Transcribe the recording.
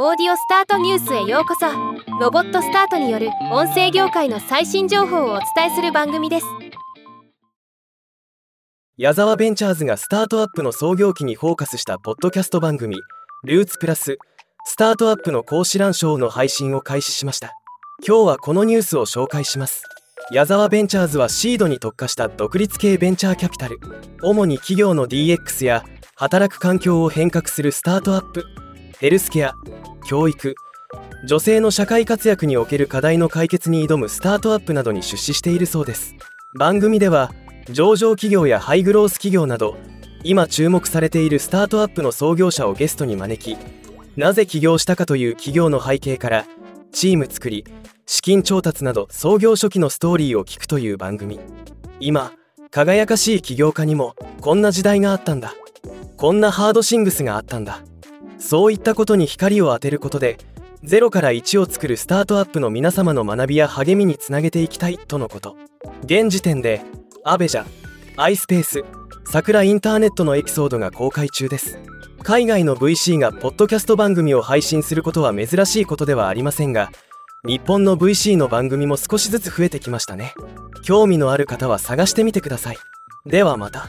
オーディオスタートニュースへようこそ。ロボットスタートによる音声業界の最新情報をお伝えする番組です。矢沢ベンチャーズがスタートアップの創業期にフォーカスしたポッドキャスト番組ルーツプラススタートアップの講師欄賞の配信を開始しました。今日はこのニュースを紹介します。矢沢ベンチャーズはシードに特化した独立系ベンチャーキャピタル。主に企業の DX や働く環境を変革するスタートアップ。ヘルスケア教育。女性の社会活躍における課題の解決に挑むスタートアップなどに出資しているそうです。番組では上場企業やハイグロース企業など今注目されているスタートアップの創業者をゲストに招きなぜ起業したかという企業の背景からチーム作り資金調達など創業初期のストーリーを聞くという番組。今輝かしい起業家にもこんな時代があったんだ。こんなハードシングスがあったんだ。そういったことに光を当てることで0から1を作るスタートアップの皆様の学びや励みにつなげていきたいとのこと。現時点でアベジャ、アイスペース、桜インターネットのエピソードが公開中です。海外の VC がポッドキャスト番組を配信することは珍しいことではありませんが日本の VC の番組も少しずつ増えてきましたね。興味のある方は探してみてください。ではまた。